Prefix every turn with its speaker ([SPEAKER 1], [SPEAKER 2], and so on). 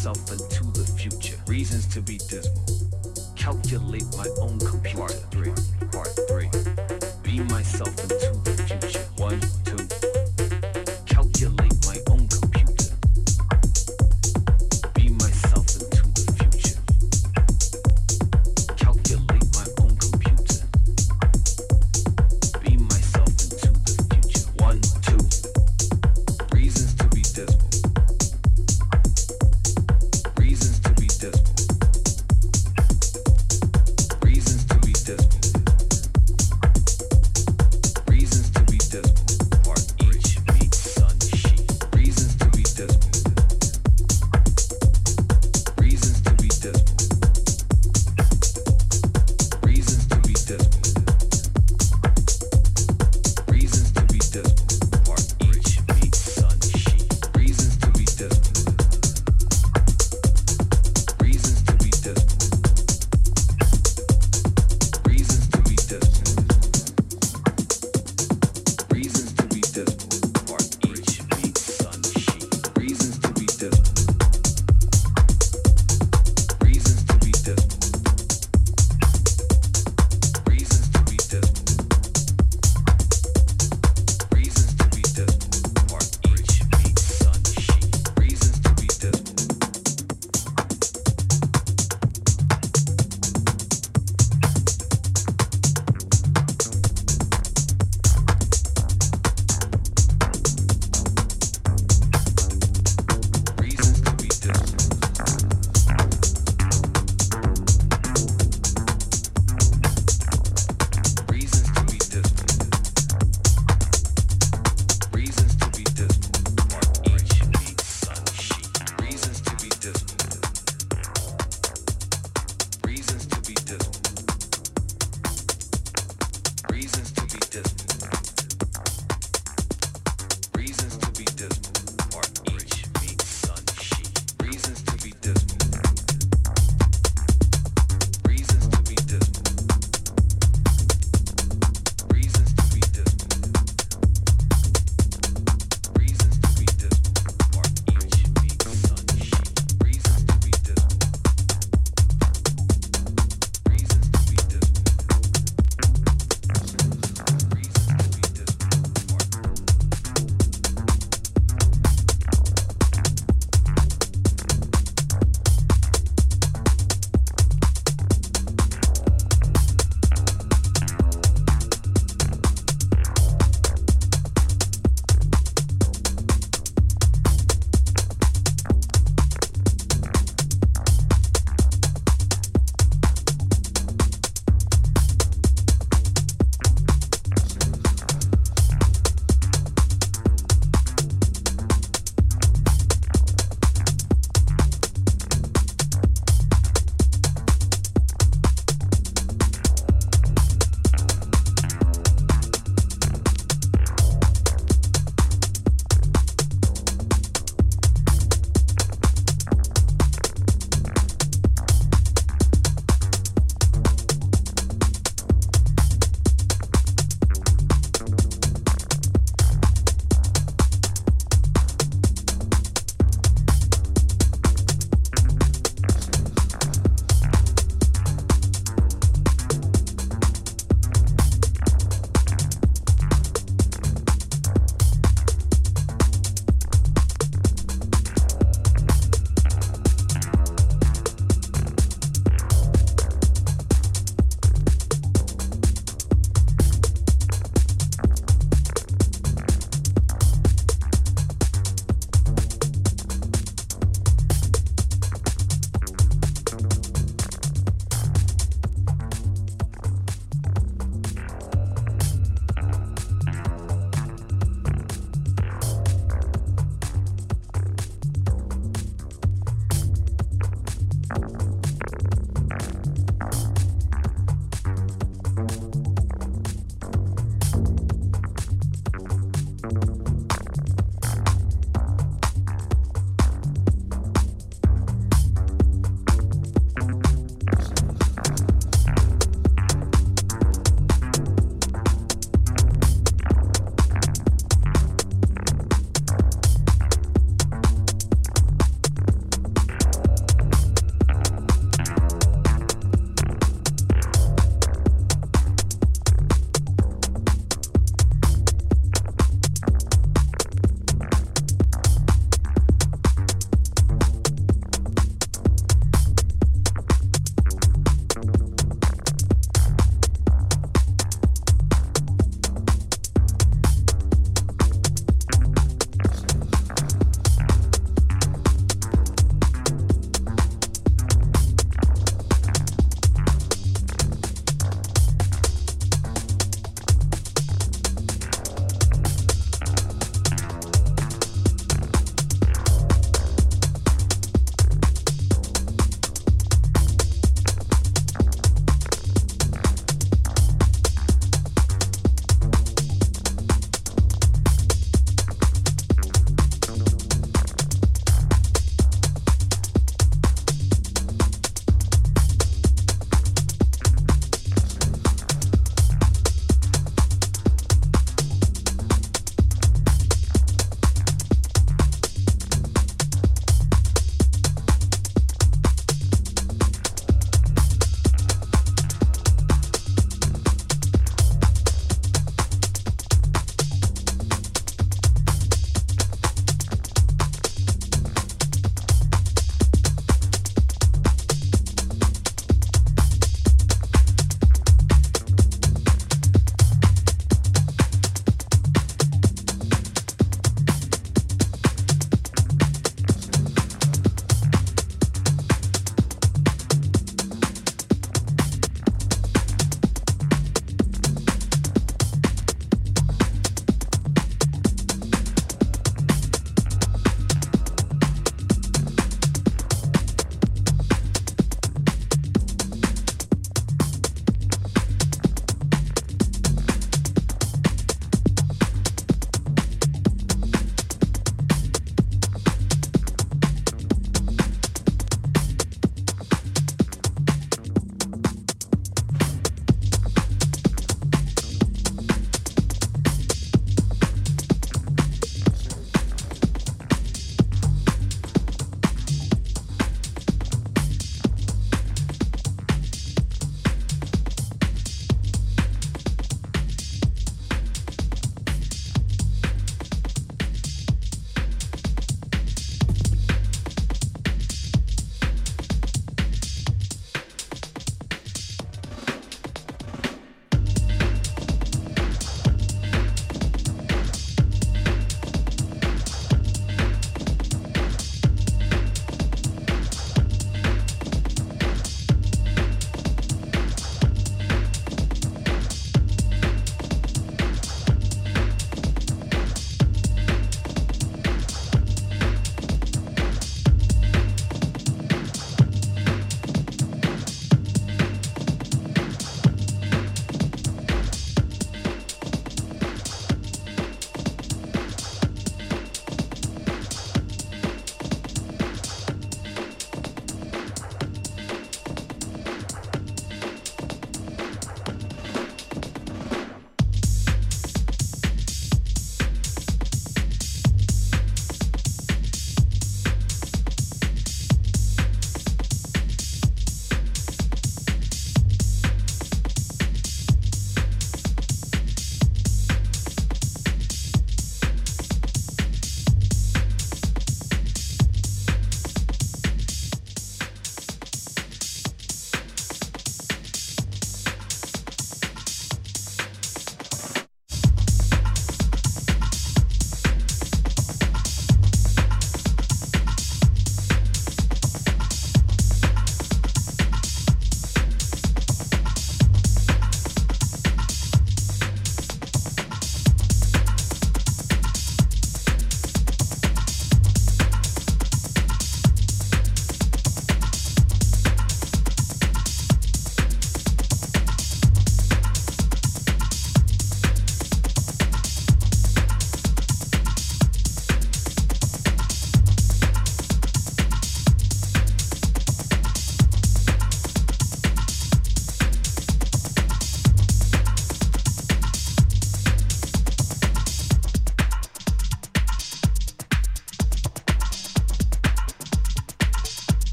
[SPEAKER 1] myself into the future. Reasons to be dismal. Calculate my own computer.